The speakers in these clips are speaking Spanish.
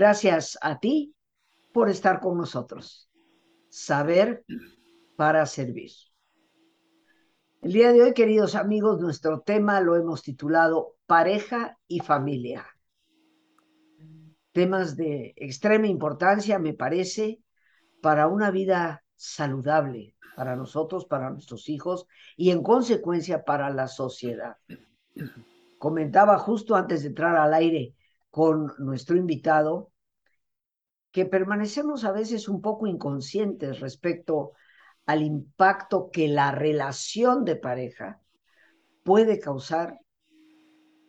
Gracias a ti por estar con nosotros. Saber para servir. El día de hoy, queridos amigos, nuestro tema lo hemos titulado Pareja y Familia. Temas de extrema importancia, me parece, para una vida saludable, para nosotros, para nuestros hijos y en consecuencia para la sociedad. Comentaba justo antes de entrar al aire con nuestro invitado que permanecemos a veces un poco inconscientes respecto al impacto que la relación de pareja puede causar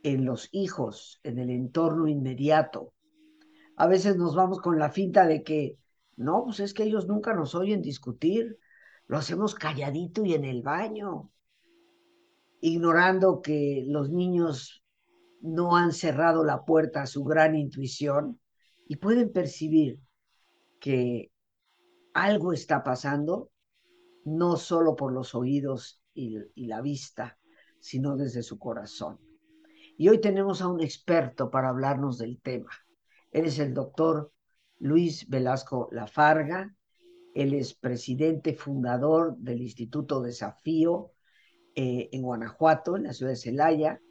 en los hijos, en el entorno inmediato. A veces nos vamos con la finta de que, no, pues es que ellos nunca nos oyen discutir, lo hacemos calladito y en el baño, ignorando que los niños no han cerrado la puerta a su gran intuición y pueden percibir que algo está pasando, no solo por los oídos y, la vista, sino desde su corazón. Y hoy tenemos a un experto para hablarnos del tema. Él es el doctor Luis Velasco Lafarga. Él es presidente fundador del Instituto Desafío eh, en Guanajuato, en la ciudad de Celaya,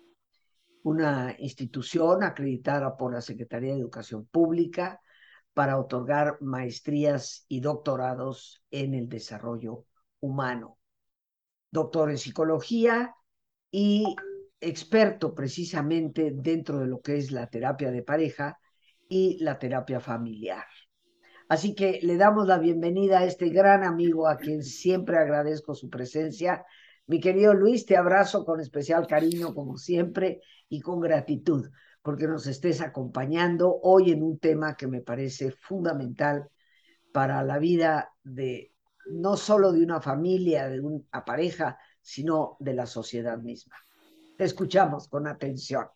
una institución acreditada por la Secretaría de Educación Pública para otorgar maestrías y doctorados en el desarrollo humano. Doctor en psicología y experto precisamente dentro de lo que es la terapia de pareja y la terapia familiar. Así que le damos la bienvenida a este gran amigo a quien siempre agradezco su presencia mi querido Luis, te abrazo con especial cariño, como siempre, y con gratitud, porque nos estés acompañando hoy en un tema que me parece fundamental para la vida de no solo de una familia, de una pareja, sino de la sociedad misma. Te escuchamos con atención.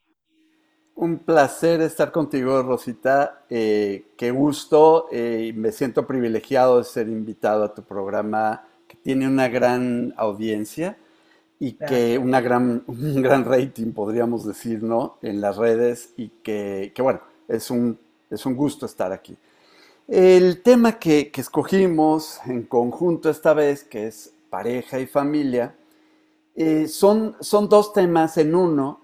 Un placer estar contigo, Rosita. Eh, qué gusto. Eh, me siento privilegiado de ser invitado a tu programa que tiene una gran audiencia y que una gran, un gran rating, podríamos decir, ¿no? En las redes y que, que bueno, es un, es un gusto estar aquí. El tema que, que, escogimos en conjunto esta vez, que es pareja y familia, eh, son, son dos temas en uno,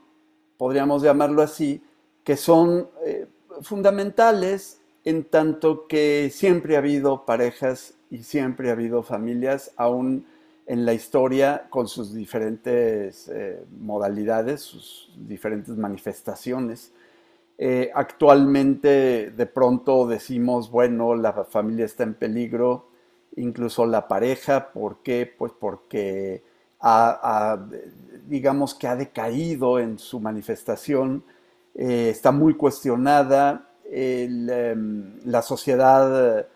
podríamos llamarlo así, que son eh, fundamentales en tanto que siempre ha habido parejas y siempre ha habido familias, aún en la historia con sus diferentes eh, modalidades, sus diferentes manifestaciones. Eh, actualmente de pronto decimos, bueno, la familia está en peligro, incluso la pareja, ¿por qué? Pues porque digamos que ha decaído en su manifestación, eh, está muy cuestionada, em, la sociedad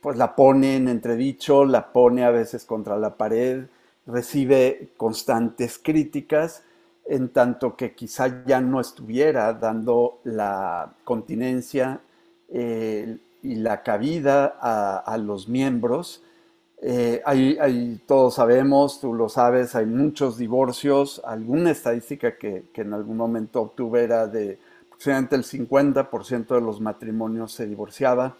pues la pone en entredicho, la pone a veces contra la pared, recibe constantes críticas, en tanto que quizá ya no estuviera dando la continencia eh, y la cabida a, los miembros. Eh, todos sabemos, tú lo sabes, hay muchos divorcios. Alguna estadística que, que en algún momento obtuve era de aproximadamente el 50% de los matrimonios se divorciaba.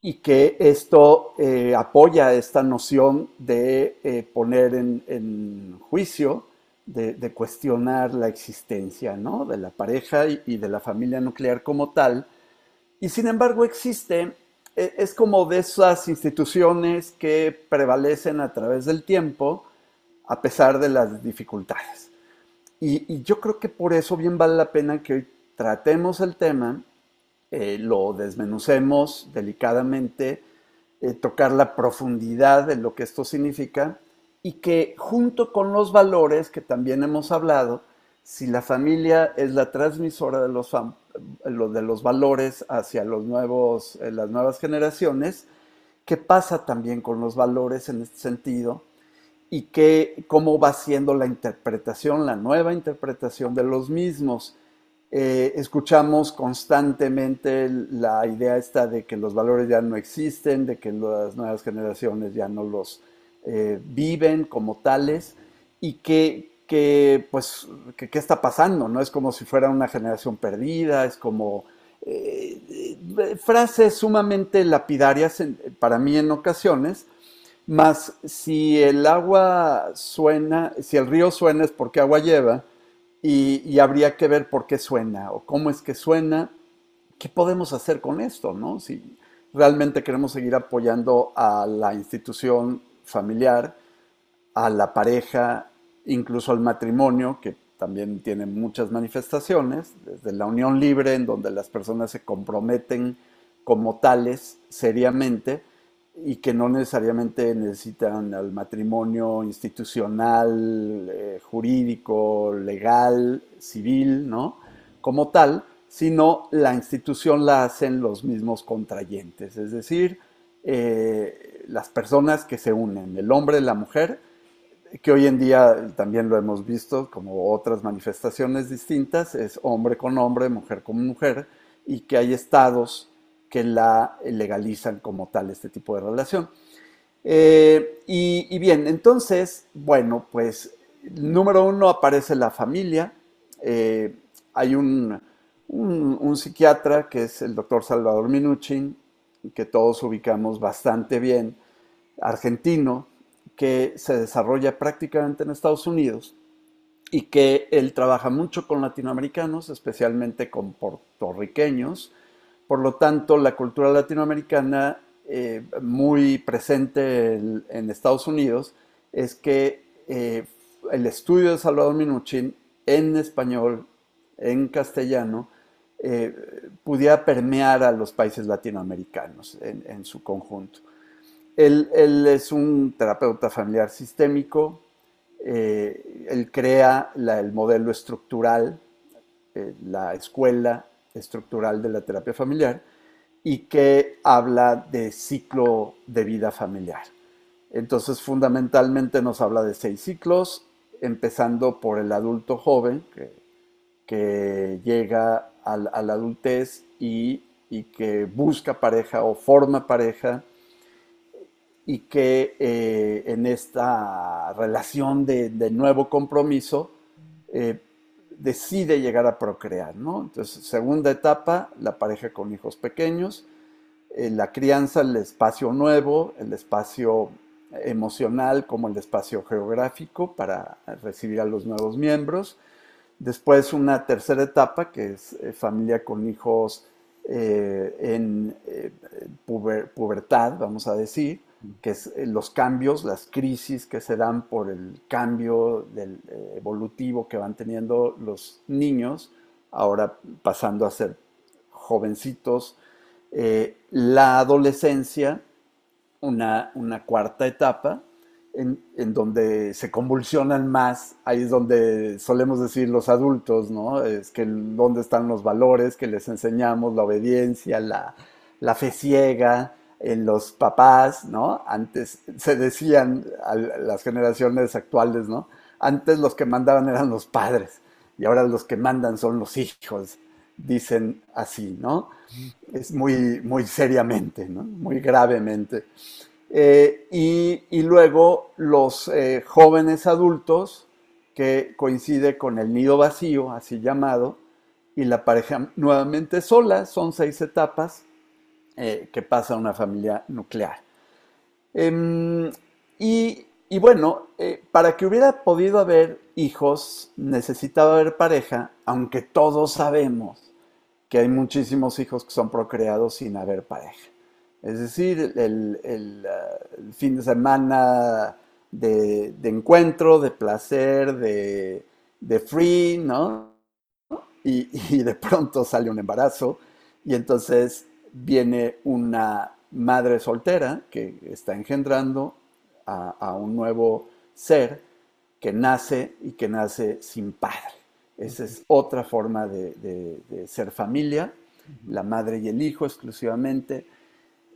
Y que esto eh, apoya esta noción de eh, poner en, juicio, de, cuestionar la existencia ¿no? de la pareja y, de la familia nuclear como tal. Y sin embargo existe, e, es como de esas instituciones que prevalecen a través del tiempo a pesar de las dificultades. Y, y yo creo que por eso bien vale la pena que hoy tratemos el tema eh, lo desmenucemos delicadamente, eh, tocar la profundidad de lo que esto significa y que junto con los valores que también hemos hablado, si la familia es la transmisora de los, de los valores hacia los nuevos, eh, las nuevas generaciones, ¿qué pasa también con los valores en este sentido? Y que, cómo va siendo la interpretación, la nueva interpretación de los mismos. Eh, escuchamos constantemente la idea esta de que los valores ya no existen, de que las nuevas generaciones ya no los eh, viven como tales y que, pues, ¿qué está pasando? ¿no? Es como si fuera una generación perdida, es como eh, frases sumamente lapidarias para mí en ocasiones, más si el agua suena, si el río suena es porque agua lleva, y, habría que ver por qué suena o cómo es que suena, qué podemos hacer con esto, ¿no? Si realmente queremos seguir apoyando a la institución familiar, a la pareja, incluso al matrimonio, que también tiene muchas manifestaciones, desde la unión libre, en donde las personas se comprometen como tales seriamente, y que no necesariamente necesitan al matrimonio institucional, eh, jurídico, legal, civil, ¿no? Como tal, sino la institución la hacen los mismos contrayentes, es decir, eh, las personas que se unen, el hombre la mujer, que hoy en día también lo hemos visto como otras manifestaciones distintas, es hombre con hombre, mujer con mujer, y que hay estados que la legalizan como tal este tipo de relación. Eh, y, bien, entonces, bueno, pues número uno aparece la familia. Eh, hay un, un, psiquiatra que es el doctor Salvador Minuchin, que todos ubicamos bastante bien, argentino, que se desarrolla prácticamente en Estados Unidos y que él trabaja mucho con latinoamericanos, especialmente con puertorriqueños, por lo tanto, la cultura latinoamericana eh, muy presente en, Estados Unidos es que eh, el estudio de Salvador Minuchin en español, en castellano, eh, pudiera permear a los países latinoamericanos en, su conjunto. Él, es un terapeuta familiar sistémico, él crea el modelo estructural, la escuela estructural de la terapia familiar y que habla de ciclo de vida familiar. Entonces, fundamentalmente nos habla de seis ciclos, empezando por el adulto joven, que, llega a, la adultez y, que busca pareja o forma pareja, y que eh, en esta relación de, nuevo compromiso eh, decide llegar a procrear. Entonces, segunda etapa, la pareja con hijos pequeños, eh, la crianza, el espacio nuevo, el espacio emocional como el espacio geográfico para recibir a los nuevos miembros. Después una tercera etapa que es eh, familia con hijos eh, en pubertad, vamos a decir, que es eh, los cambios, las crisis que se dan por el cambio del, eh, evolutivo que van teniendo los niños, ahora pasando a ser jovencitos, eh, la adolescencia, una, cuarta etapa, en, donde se convulsionan más, ahí es donde solemos decir los adultos, ¿no? Es que dónde están los valores que les enseñamos, la obediencia, la, fe ciega, los papás, ¿no? Antes se decían a las generaciones actuales, ¿no? Antes los que mandaban eran los padres y ahora los que mandan son los hijos, dicen así, ¿no? Es muy, muy seriamente, ¿no? Muy gravemente. Eh, y, luego los eh, jóvenes adultos, que coincide con el nido vacío, así llamado, y la pareja nuevamente sola, son seis etapas eh, que pasa una familia nuclear. Em, y, bueno, eh, para que hubiera podido haber hijos, necesitaba haber pareja, aunque todos sabemos que hay muchísimos hijos que son procreados sin haber pareja. Es decir, el, uh, fin de semana de, encuentro, de placer, de, free, ¿no? Y, y, de pronto sale un embarazo y entonces viene una madre soltera que está engendrando a, un nuevo ser que nace y que nace sin padre. Esa es otra forma de, ser familia, la madre y el hijo exclusivamente.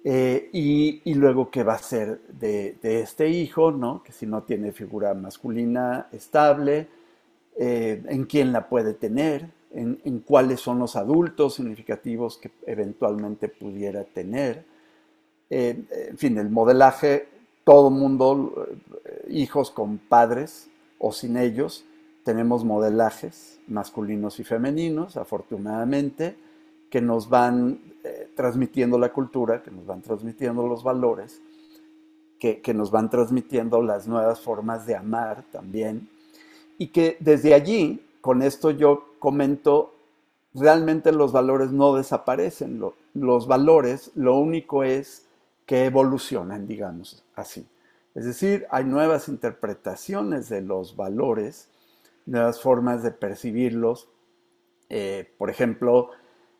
Eh, y, luego qué va a ser de, este hijo, ¿no? que si no tiene figura masculina estable, eh, en quién la puede tener, en, cuáles son los adultos significativos que eventualmente pudiera tener. Eh, en fin, el modelaje, todo mundo, eh, hijos con padres o sin ellos, tenemos modelajes masculinos y femeninos, afortunadamente, que nos van transmitiendo la cultura, que nos van transmitiendo los valores, que, que, nos van transmitiendo las nuevas formas de amar también, y que desde allí, con esto yo comento, realmente los valores no desaparecen, los valores lo único es que evolucionan, digamos así. Es decir, hay nuevas interpretaciones de los valores, nuevas formas de percibirlos. Eh, por ejemplo,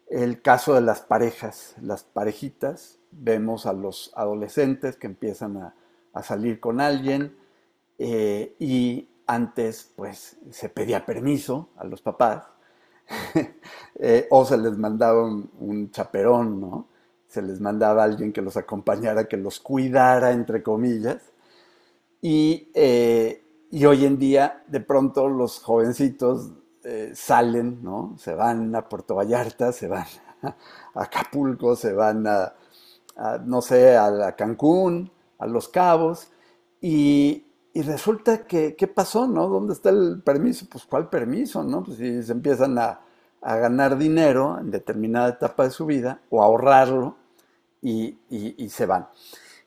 el caso de las parejas, las parejitas, vemos a los adolescentes que empiezan a, salir con alguien eh, y antes pues se pedía permiso a los papás eh, o se les mandaba un, chaperón, ¿no? Se les mandaba alguien que los acompañara, que los cuidara, entre comillas. Y, eh, y hoy en día, de pronto, los jovencitos eh, salen, ¿no? Se van a Puerto Vallarta, se van a Acapulco, se van a, no sé, a, Cancún, a Los Cabos, y, y resulta que, ¿qué pasó, no? ¿Dónde está el permiso? Pues, ¿cuál permiso, no? Pues si se empiezan a, a ganar dinero en determinada etapa de su vida o ahorrarlo y, y, se van.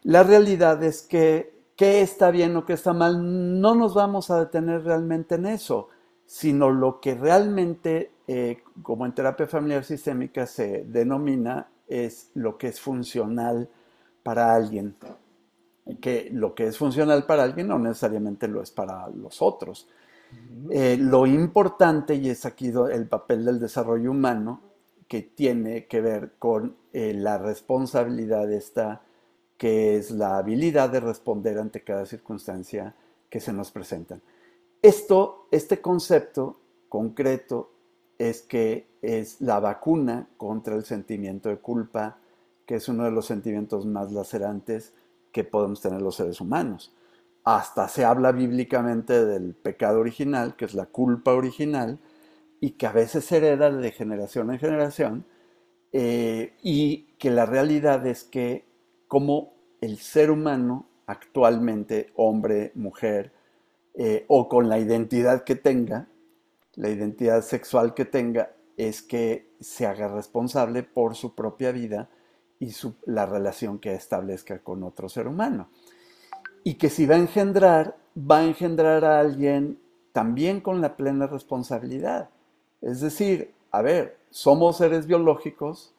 La realidad es que qué está bien o qué está mal, no nos vamos a detener realmente en eso, sino lo que realmente, eh, como en terapia familiar sistémica se denomina, es lo que es funcional para alguien. Que lo que es funcional para alguien no necesariamente lo es para los otros. Eh, lo importante, y es aquí el papel del desarrollo humano, que tiene que ver con eh, la responsabilidad esta, que es la habilidad de responder ante cada circunstancia que se nos presenta. Esto, este concepto concreto es que es la vacuna contra el sentimiento de culpa, que es uno de los sentimientos más lacerantes que podemos tener los seres humanos. Hasta se habla bíblicamente del pecado original, que es la culpa original, y que a veces se hereda de generación en generación, eh, y que la realidad es que como el ser humano actualmente, hombre, mujer, eh, o con la identidad que tenga, la identidad sexual que tenga, es que se haga responsable por su propia vida y la relación que establezca con otro ser humano y que si va a engendrar, va a engendrar a alguien también con la plena responsabilidad. Es decir, a ver, somos seres biológicos,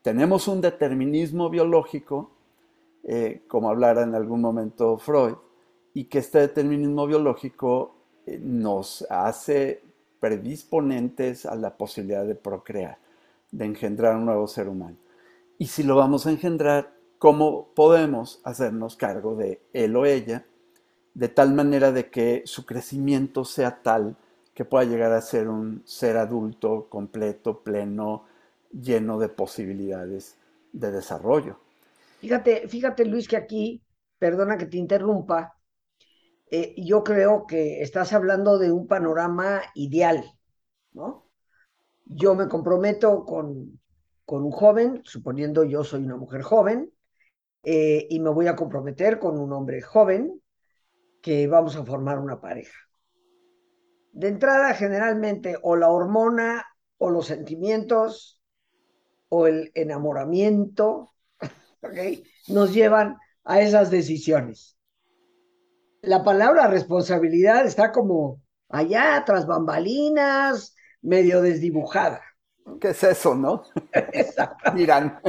tenemos un determinismo biológico, eh, como hablara en algún momento Freud, y que este determinismo biológico eh, nos hace predisponentes a la posibilidad de procrear, de engendrar un nuevo ser humano. Y si lo vamos a engendrar, cómo podemos hacernos cargo de él o ella, de tal manera de que su crecimiento sea tal que pueda llegar a ser un ser adulto completo, pleno, lleno de posibilidades de desarrollo. Fíjate, fíjate Luis, que aquí, perdona que te interrumpa, eh, yo creo que estás hablando de un panorama ideal, ¿no? Yo me comprometo con, con un joven, suponiendo yo soy una mujer joven, eh, y me voy a comprometer con un hombre joven que vamos a formar una pareja. De entrada, generalmente, o la hormona, o los sentimientos, o el enamoramiento, nos llevan a esas decisiones. La palabra responsabilidad está como allá, tras bambalinas, medio desdibujada. ¿Qué es eso, no? Miran.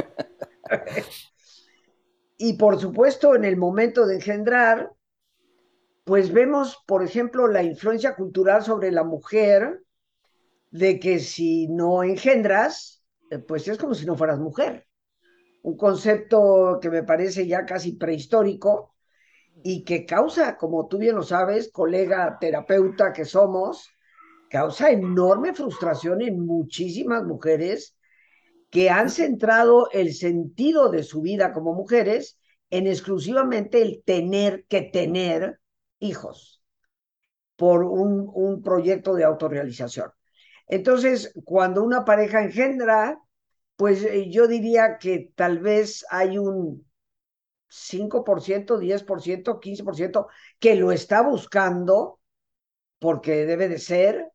Y por supuesto, en el momento de engendrar, pues vemos, por ejemplo, la influencia cultural sobre la mujer, de que si no engendras, eh, pues es como si no fueras mujer. Un concepto que me parece ya casi prehistórico y que causa, como tú bien lo sabes, colega terapeuta que somos, causa enorme frustración en muchísimas mujeres que han centrado el sentido de su vida como mujeres en exclusivamente el tener que tener hijos por un, un proyecto de autorrealización. Entonces, cuando una pareja engendra, pues eh, yo diría que tal vez hay un 5%, 10%, 15% que lo está buscando porque debe de ser.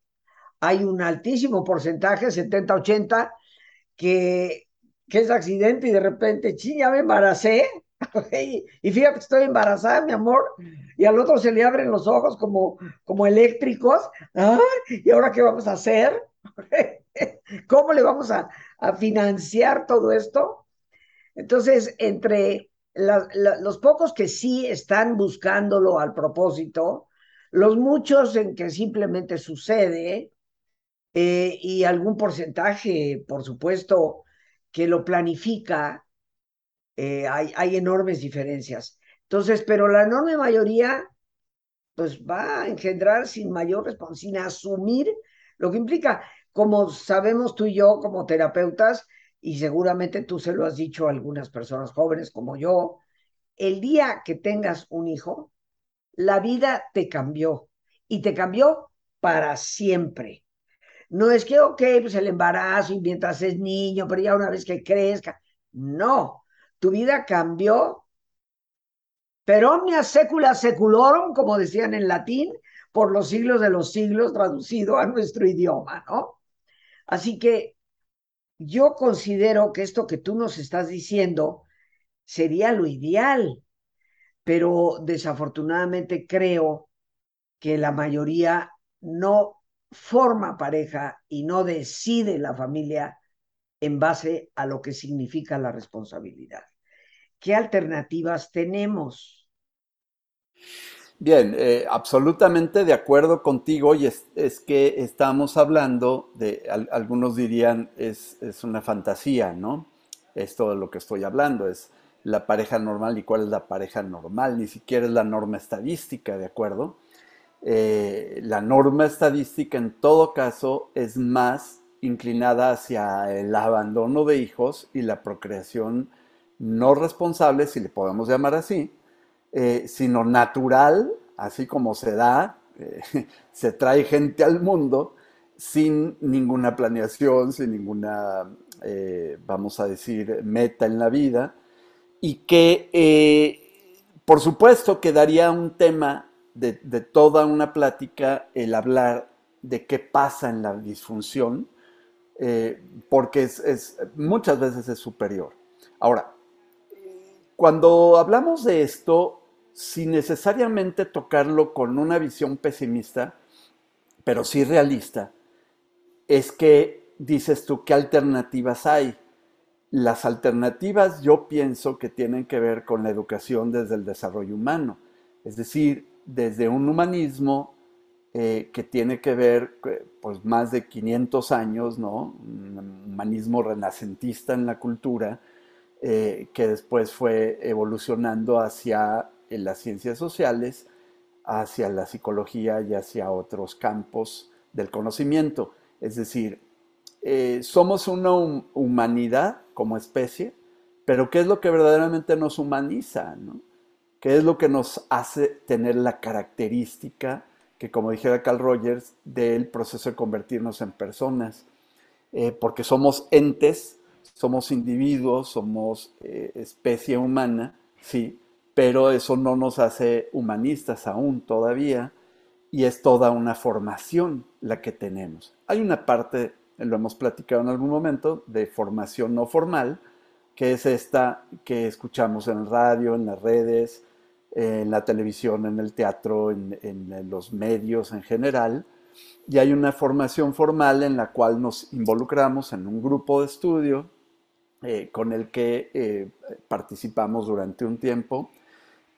Hay un altísimo porcentaje, 70, 80, que, que es accidente y de repente, ching, ya me embaracé. y fíjate que estoy embarazada, mi amor, y al otro se le abren los ojos como, como eléctricos. ¿Y ahora qué vamos a hacer? ¿Cómo le vamos a, a financiar todo esto? Entonces, entre la, los pocos que sí están buscándolo al propósito, los muchos en que simplemente sucede, eh, y algún porcentaje, por supuesto, que lo planifica, eh, hay, hay enormes diferencias. Entonces, pero la enorme mayoría, pues va a engendrar sin mayor responsabilidad, asumir lo que implica, como sabemos tú y yo como terapeutas, y seguramente tú se lo has dicho a algunas personas jóvenes como yo, el día que tengas un hijo, la vida te cambió y te cambió para siempre. No es que, ok, pues el embarazo y mientras es niño, pero ya una vez que crezca. No, tu vida cambió. Per omnia secula seculorum, como decían en latín, por los siglos de los siglos, traducido a nuestro idioma, ¿no? Así que yo considero que esto que tú nos estás diciendo sería lo ideal, pero desafortunadamente creo que la mayoría no forma pareja y no decide la familia en base a lo que significa la responsabilidad. ¿Qué alternativas tenemos? Bien, eh, absolutamente de acuerdo contigo y es, que estamos hablando de, al, algunos dirían, es, es, una fantasía, ¿no? Esto de lo que estoy hablando es la pareja normal y cuál es la pareja normal, ni siquiera es la norma estadística, ¿de acuerdo? Eh, la norma estadística en todo caso es más inclinada hacia el abandono de hijos y la procreación no responsable, si le podemos llamar así, eh, sino natural, así como se da, eh, se trae gente al mundo sin ninguna planeación, sin ninguna, vamos a decir, meta en la vida, y que, por supuesto, quedaría un tema de, toda una plática el hablar de qué pasa en la disfunción, eh, porque es, muchas veces es superior. Ahora, cuando hablamos de esto, sin necesariamente tocarlo con una visión pesimista, pero sí realista, es que dices tú, ¿qué alternativas hay? Las alternativas yo pienso que tienen que ver con la educación desde el desarrollo humano, es decir, desde un humanismo eh, que tiene que ver pues más de 500 años, ¿no? Un humanismo renacentista en la cultura, eh, que después fue evolucionando hacia eh, las ciencias sociales, hacia la psicología y hacia otros campos del conocimiento. Es decir, eh, somos una humanidad como especie, pero ¿qué es lo que verdaderamente nos humaniza? ¿no? ¿Qué es lo que nos hace tener la característica que, como dijera Carl Rogers, del proceso de convertirnos en personas? Eh, porque somos entes, somos individuos, somos eh, especie humana, sí, pero eso no nos hace humanistas aún todavía y es toda una formación la que tenemos. Hay una parte, lo hemos platicado en algún momento, de formación no formal, que es esta que escuchamos en el radio, en las redes, en la televisión, en el teatro, en, en, los medios en general. Y hay una formación formal en la cual nos involucramos en un grupo de estudio eh, con el que eh, participamos durante un tiempo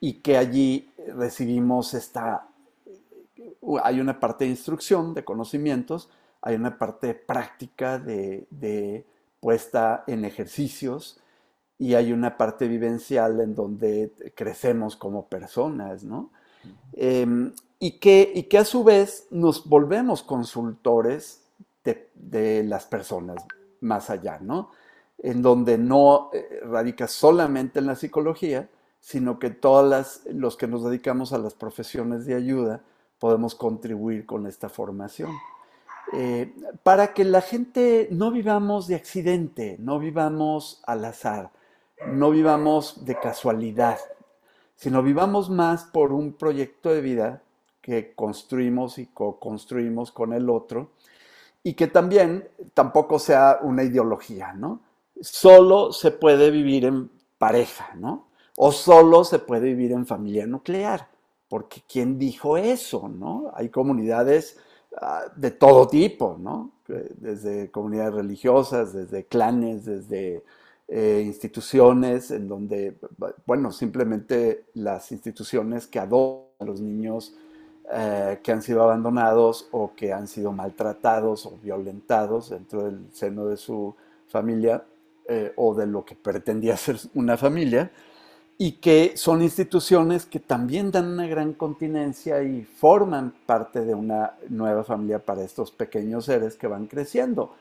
y que allí recibimos esta hay una parte de instrucción, de conocimientos, hay una parte práctica de, de puesta en ejercicios y hay una parte vivencial en donde crecemos como personas, ¿no? Eh, y, que, y que a su vez nos volvemos consultores de, de las personas más allá, ¿no? En donde no eh, radica solamente en la psicología, sino que todos los que nos dedicamos a las profesiones de ayuda, podemos contribuir con esta formación. Eh, para que la gente no vivamos de accidente, no vivamos al azar, no vivamos de casualidad, sino vivamos más por un proyecto de vida que construimos y co-construimos con el otro y que también tampoco sea una ideología, ¿no? Solo se puede vivir en pareja, ¿no? O solo se puede vivir en familia nuclear, porque ¿quién dijo eso, no? Hay comunidades ah, de todo tipo, ¿no? Desde comunidades religiosas, desde clanes, desde eh, instituciones en donde, bueno, simplemente las instituciones que adoptan a los niños eh, que han sido abandonados o que han sido maltratados o violentados dentro del seno de su familia eh, o de lo que pretendía ser una familia, y que son instituciones que también dan una gran continencia y forman parte de una nueva familia para estos pequeños seres que van creciendo.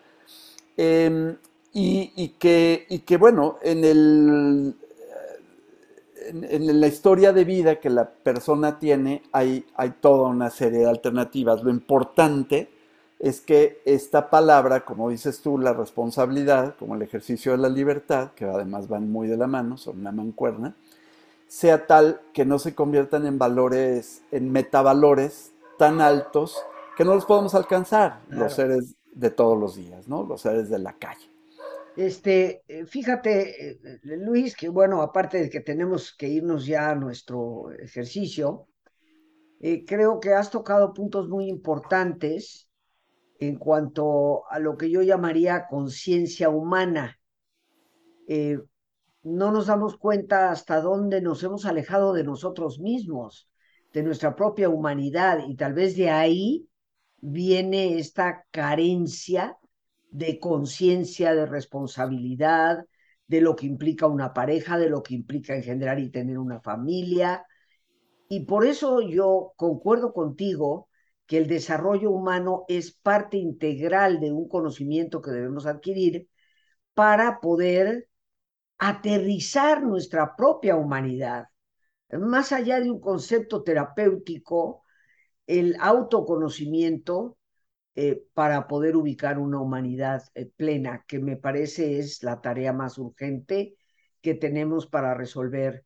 Em, y, que, y, que, bueno, en el en, la historia de vida que la persona tiene hay, hay toda una serie de alternativas. Lo importante es que esta palabra, como dices tú, la responsabilidad, como el ejercicio de la libertad, que además van muy de la mano, son una mancuerna, sea tal que no se conviertan en valores, en metavalores tan altos que no los podemos alcanzar los seres de todos los días, ¿no? Los seres de la calle. Este, eh, fíjate, eh, eh, Luis, que bueno, aparte de que tenemos que irnos ya a nuestro ejercicio, creo que has tocado puntos muy importantes en cuanto a lo que yo llamaría conciencia humana. no nos damos cuenta hasta dónde nos hemos alejado de nosotros mismos, de nuestra propia humanidad, y tal vez de ahí viene esta carencia de conciencia, de responsabilidad, de lo que implica una pareja, de lo que implica engendrar y tener una familia. Y por eso yo concuerdo contigo que el desarrollo humano es parte integral de un conocimiento que debemos adquirir para poder aterrizar nuestra propia humanidad. Más allá de un concepto terapéutico, el autoconocimiento eh, para poder ubicar una humanidad eh, plena, que me parece es la tarea más urgente que tenemos para resolver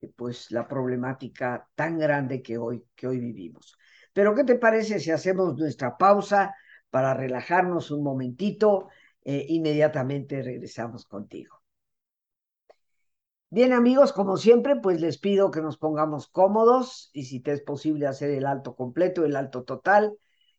eh, pues la problemática tan grande que hoy, que hoy vivimos. Pero ¿qué te parece si hacemos nuestra pausa para relajarnos un momentito? inmediatamente regresamos contigo. Bien amigos, como siempre, pues les pido que nos pongamos cómodos y si te es posible hacer el alto completo, el alto total,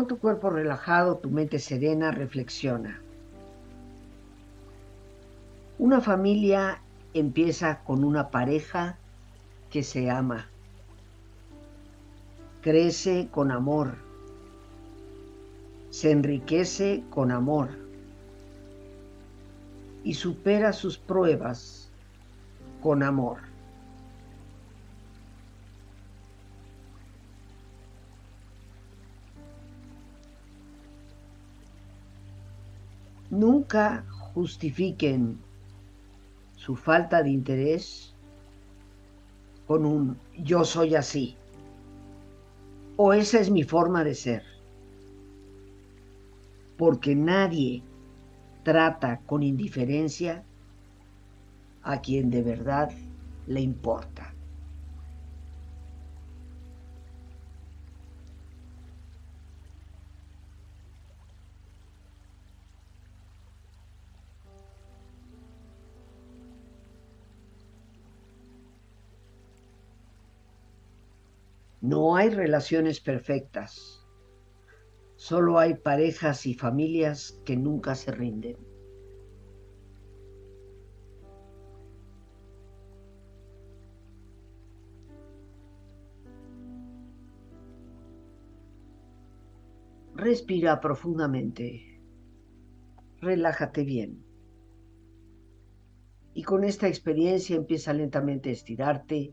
Con tu cuerpo relajado, tu mente serena, reflexiona. Una familia empieza con una pareja que se ama. Crece con amor. Se enriquece con amor. Y supera sus pruebas con amor. Nunca justifiquen su falta de interés con un yo soy así o esa es mi forma de ser. Porque nadie trata con indiferencia a quien de verdad le importa. No hay relaciones perfectas. Solo hay parejas y familias que nunca se rinden. Respira profundamente. Relájate bien. Y con esta experiencia empieza lentamente a estirarte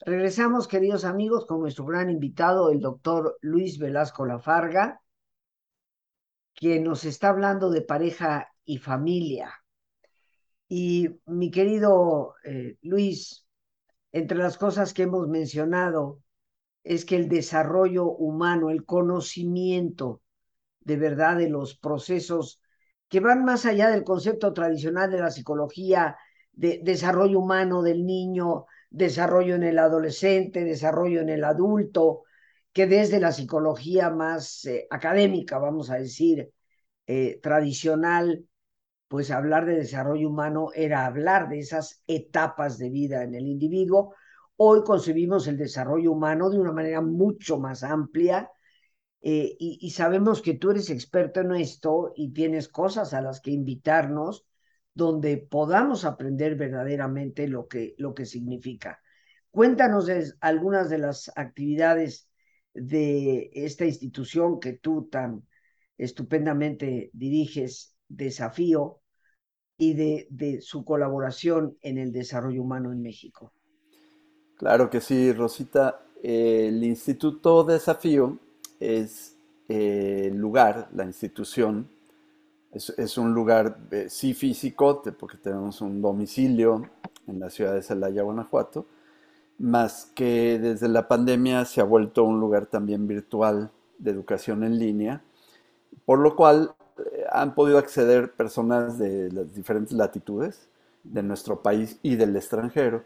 Regresamos, queridos amigos, con nuestro gran invitado, el doctor Luis Velasco Lafarga, quien nos está hablando de pareja y familia. Y mi querido eh, Luis, entre las cosas que hemos mencionado es que el desarrollo humano, el conocimiento de verdad de los procesos que van más allá del concepto tradicional de la psicología de desarrollo humano del niño, desarrollo en el adolescente, desarrollo en el adulto, que desde la psicología más eh, académica, vamos a decir, eh, tradicional, pues hablar de desarrollo humano era hablar de esas etapas de vida en el individuo. Hoy concebimos el desarrollo humano de una manera mucho más amplia eh, y, y, sabemos que tú eres experto en esto y tienes cosas a las que invitarnos donde podamos aprender verdaderamente lo que, lo que significa. Cuéntanos algunas de las actividades de esta institución que tú tan estupendamente diriges, Desafío, y de, de su colaboración en el desarrollo humano en México. Claro que sí, Rosita. El Instituto Desafío es eh, el lugar, la institución es, un lugar, eh, sí físico, porque tenemos un domicilio en la ciudad de Celaya, Guanajuato, más que desde la pandemia se ha vuelto un lugar también virtual de educación en línea, por lo cual eh, han podido acceder personas de las diferentes latitudes de nuestro país y del extranjero,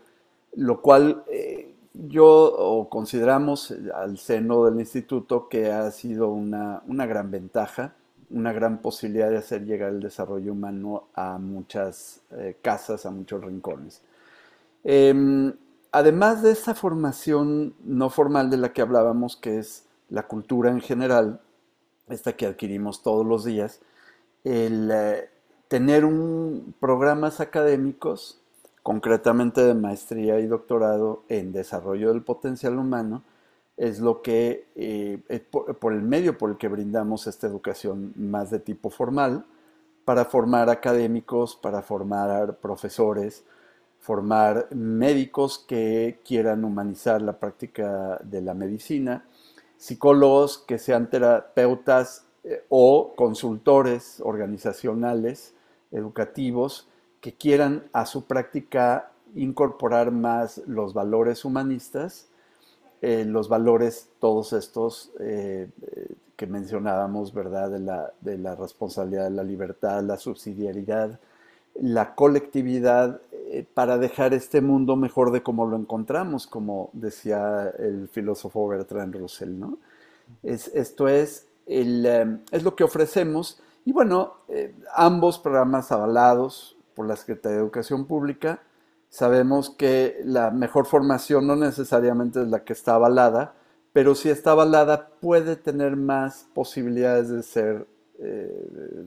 lo cual eh, yo consideramos al seno del instituto que ha sido una, una gran ventaja una gran posibilidad de hacer llegar el desarrollo humano a muchas eh, casas, a muchos rincones. Em, además de esa formación no formal de la que hablábamos, que es la cultura en general, esta que adquirimos todos los días, el eh, tener un, programas académicos, concretamente de maestría y doctorado en desarrollo del potencial humano, es lo que, eh, por, el medio por el que brindamos esta educación más de tipo formal, para formar académicos, para formar profesores, formar médicos que quieran humanizar la práctica de la medicina, psicólogos que sean terapeutas eh, o consultores organizacionales, educativos, que quieran a su práctica incorporar más los valores humanistas eh, los valores, todos estos eh, que mencionábamos, ¿verdad? De la, de la responsabilidad, de la libertad, la subsidiariedad, la colectividad eh, para dejar este mundo mejor de como lo encontramos, como decía el filósofo Bertrand Russell, ¿no? Es, esto es, el, eh, es lo que ofrecemos y bueno, eh, ambos programas avalados por la Secretaría de Educación Pública, sabemos que la mejor formación no necesariamente es la que está avalada, pero si está avalada puede tener más posibilidades de ser eh,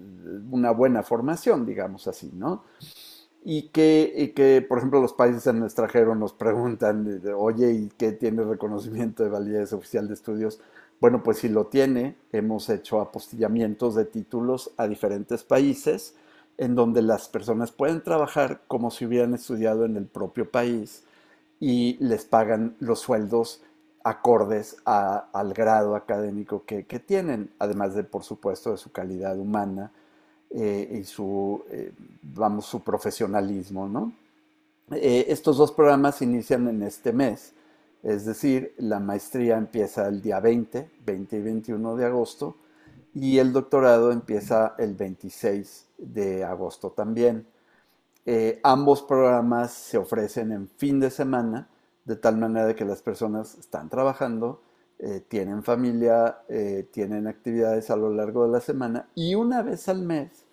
una buena formación, digamos así, ¿no? Y que, y que, por ejemplo, los países en el extranjero nos preguntan, oye, ¿y qué tiene reconocimiento de validez oficial de estudios? Bueno, pues si lo tiene, hemos hecho apostillamientos de títulos a diferentes países en donde las personas pueden trabajar como si hubieran estudiado en el propio país y les pagan los sueldos acordes al grado académico que, tienen, además de, por supuesto, de su calidad humana eh, y su, eh, vamos, su profesionalismo. Eh, estos dos programas inician en este mes es decir, la maestría empieza el día 20, 20 y 21 de agosto, y el doctorado empieza el 26 de agosto también. Eh, ambos programas se ofrecen en fin de semana, de tal manera que las personas están trabajando, eh, tienen familia, eh, tienen actividades a lo largo de la semana y una vez al mes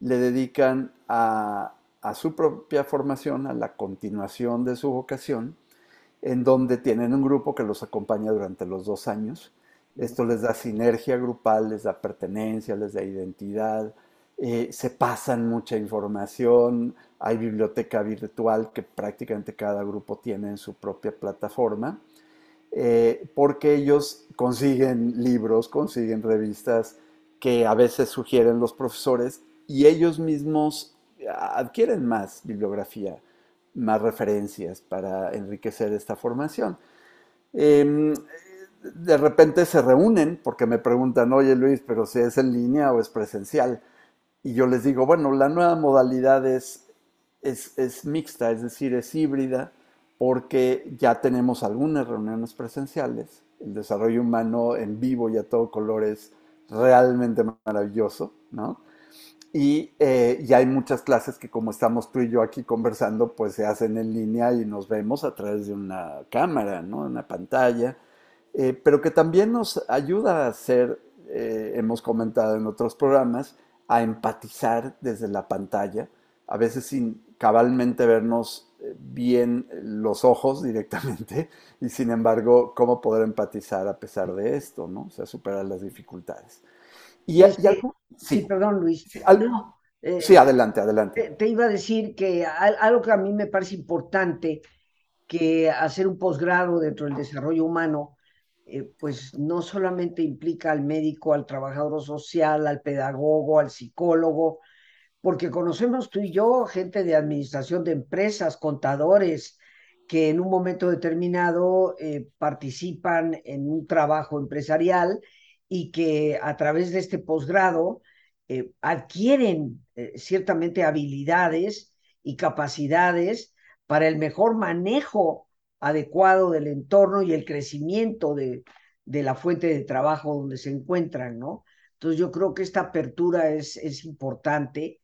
le dedican a su propia formación, a la continuación de su vocación en donde tienen un grupo que los acompaña durante los dos años. Esto les da sinergia grupal, les da pertenencia, les da identidad, eh, se pasan mucha información, hay biblioteca virtual que prácticamente cada grupo tiene en su propia plataforma, eh, porque ellos consiguen libros, consiguen revistas que a veces sugieren los profesores y ellos mismos adquieren más bibliografía más referencias para enriquecer esta formación. Em, de repente se reúnen porque me preguntan, oye Luis, pero si es en línea o es presencial. Y yo les digo, bueno, la nueva modalidad es, es, mixta, es decir, es híbrida, porque ya tenemos algunas reuniones presenciales. El desarrollo humano en vivo y a todo color es realmente maravilloso, ¿no? Y eh, ya hay muchas clases que como estamos tú y yo aquí conversando, pues se hacen en línea y nos vemos a través de una cámara, ¿no? Una pantalla, eh, pero que también nos ayuda a hacer, eh, hemos comentado en otros programas, a empatizar desde la pantalla, a veces sin cabalmente vernos bien los ojos directamente, y sin embargo, cómo poder empatizar a pesar de esto, ¿no? O sea, superar las dificultades. Y, Sí, perdón, Luis. Sí, eh, adelante, adelante. Te, iba a decir que algo que a mí me parece importante, que hacer un posgrado dentro del desarrollo humano, eh, pues no solamente implica al médico, al trabajador social, al pedagogo, al psicólogo, porque conocemos tú y yo gente de administración de empresas, contadores, que en un momento determinado eh, participan en un trabajo empresarial y que a través de este posgrado eh, adquieren ciertamente habilidades y capacidades para el mejor manejo adecuado del entorno y el crecimiento de, la fuente de trabajo donde se encuentran, ¿no? Entonces yo creo que esta apertura es, es importante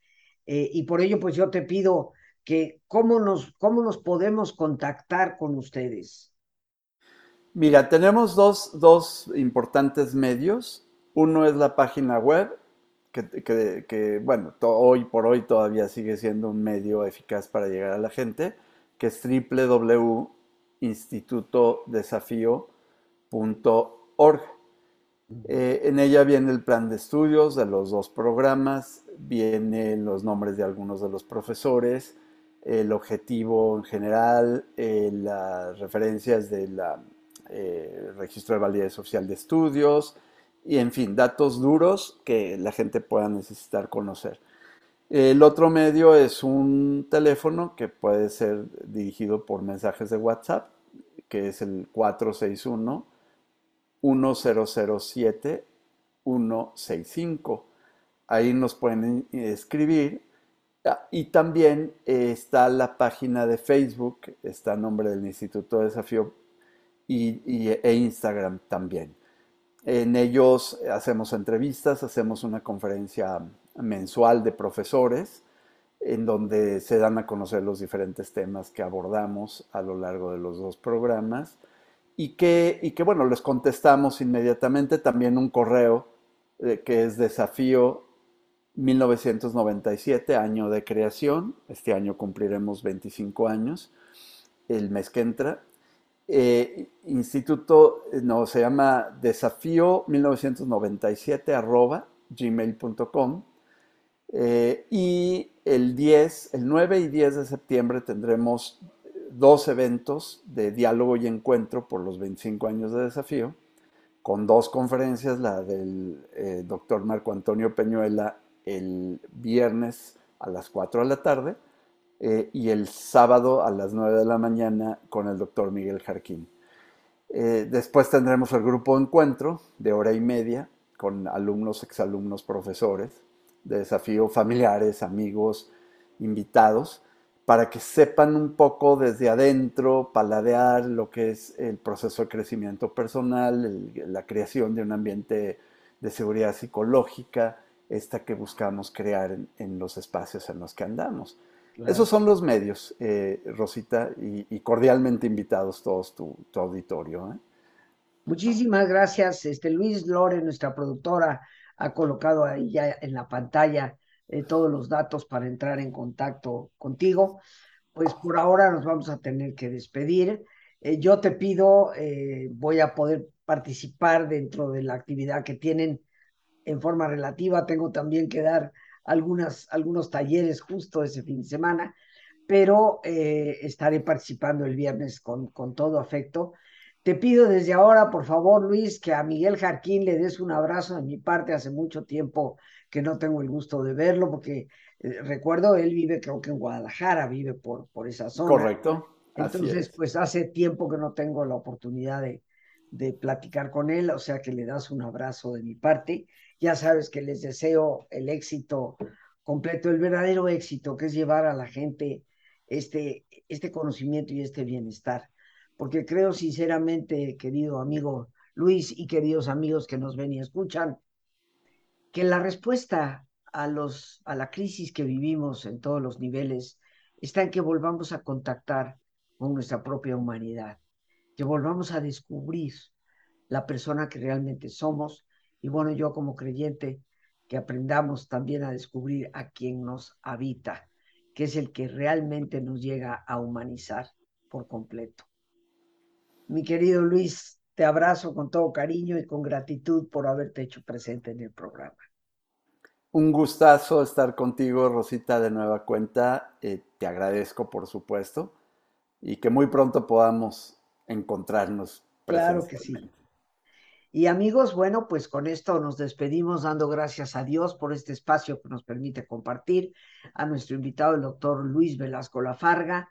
eh, y por ello pues yo te pido que cómo nos, cómo nos podemos contactar con ustedes. Mira, tenemos dos, importantes medios. Uno es la página web, que, bueno, hoy por hoy todavía sigue siendo un medio eficaz para llegar a la gente, que es www.institutodesafío.org. Eh, en ella viene el plan de estudios de los dos programas, vienen los nombres de algunos de los profesores, el objetivo en general, eh, las referencias de la eh, registro de validez social de estudios y, en fin, datos duros que la gente pueda necesitar conocer. El otro medio es un teléfono que puede ser dirigido por mensajes de WhatsApp, que es el 461 1007 165. Ahí nos pueden escribir. Ah, y también está la página de Facebook, está a nombre del Instituto de Desafío y, e Instagram también. En ellos hacemos entrevistas, hacemos una conferencia mensual de profesores en donde se dan a conocer los diferentes temas que abordamos a lo largo de los dos programas y que, y que bueno, les contestamos inmediatamente. También un correo eh, que es desafío 1997, año de creación, este año cumpliremos 25 años, el mes que entra. Eh, instituto, no, se llama desafío 1997 arroba gmail.com eh, y el 10, el 9 y 10 de septiembre tendremos dos eventos de diálogo y encuentro por los 25 años de desafío, con dos conferencias, la del eh, doctor Marco Antonio Peñuela el viernes a las 4 de la tarde eh, y el sábado a las 9 de la mañana con el doctor Miguel Jarquín. después tendremos el grupo de encuentro de hora y media con alumnos, exalumnos, profesores de desafío, familiares, amigos, invitados, para que sepan un poco desde adentro, paladear lo que es el proceso de crecimiento personal, la creación de un ambiente de seguridad psicológica, esta que buscamos crear en, los espacios en los que andamos. Esos son los medios, eh, Rosita, y, cordialmente invitados todos tu, auditorio. ¿eh? Muchísimas gracias, este, Luis Lore, nuestra productora, ha colocado ahí ya en la pantalla eh, todos los datos para entrar en contacto contigo. Pues por ahora nos vamos a tener que despedir. Eh, yo te pido, eh, voy a poder participar dentro de la actividad que tienen en forma relativa. Tengo también que dar algunas, algunos talleres justo ese fin de semana, pero estaré participando el viernes con, con todo afecto te pido desde ahora, por favor, Luis, que a Miguel Jarquín le des un abrazo de mi parte. Hace mucho tiempo que no tengo el gusto de verlo, porque eh, recuerdo, él vive, creo que en Guadalajara, vive por, por esa zona. Correcto. Entonces, pues hace tiempo que no tengo la oportunidad de, de platicar con él, o sea que le das un abrazo de mi parte. Ya sabes que les deseo el éxito completo, el verdadero éxito, que es llevar a la gente este, este conocimiento y este bienestar porque creo sinceramente, querido amigo Luis y queridos amigos que nos ven y escuchan, que la respuesta a, la crisis que vivimos en todos los niveles está en que volvamos a contactar con nuestra propia humanidad, que volvamos a descubrir la persona que realmente somos y bueno, yo como creyente, que aprendamos también a descubrir a quien nos habita, que es el que realmente nos llega a humanizar por completo. Mi querido Luis, te abrazo con todo cariño y con gratitud por haberte hecho presente en el programa. Un gustazo estar contigo, Rosita, de nueva cuenta. Eh, te agradezco, por supuesto, y que muy pronto podamos encontrarnos. Claro que sí. Y amigos, bueno, pues con esto nos despedimos dando gracias a Dios por este espacio que nos permite compartir, a nuestro invitado, el doctor Luis Velasco Lafarga,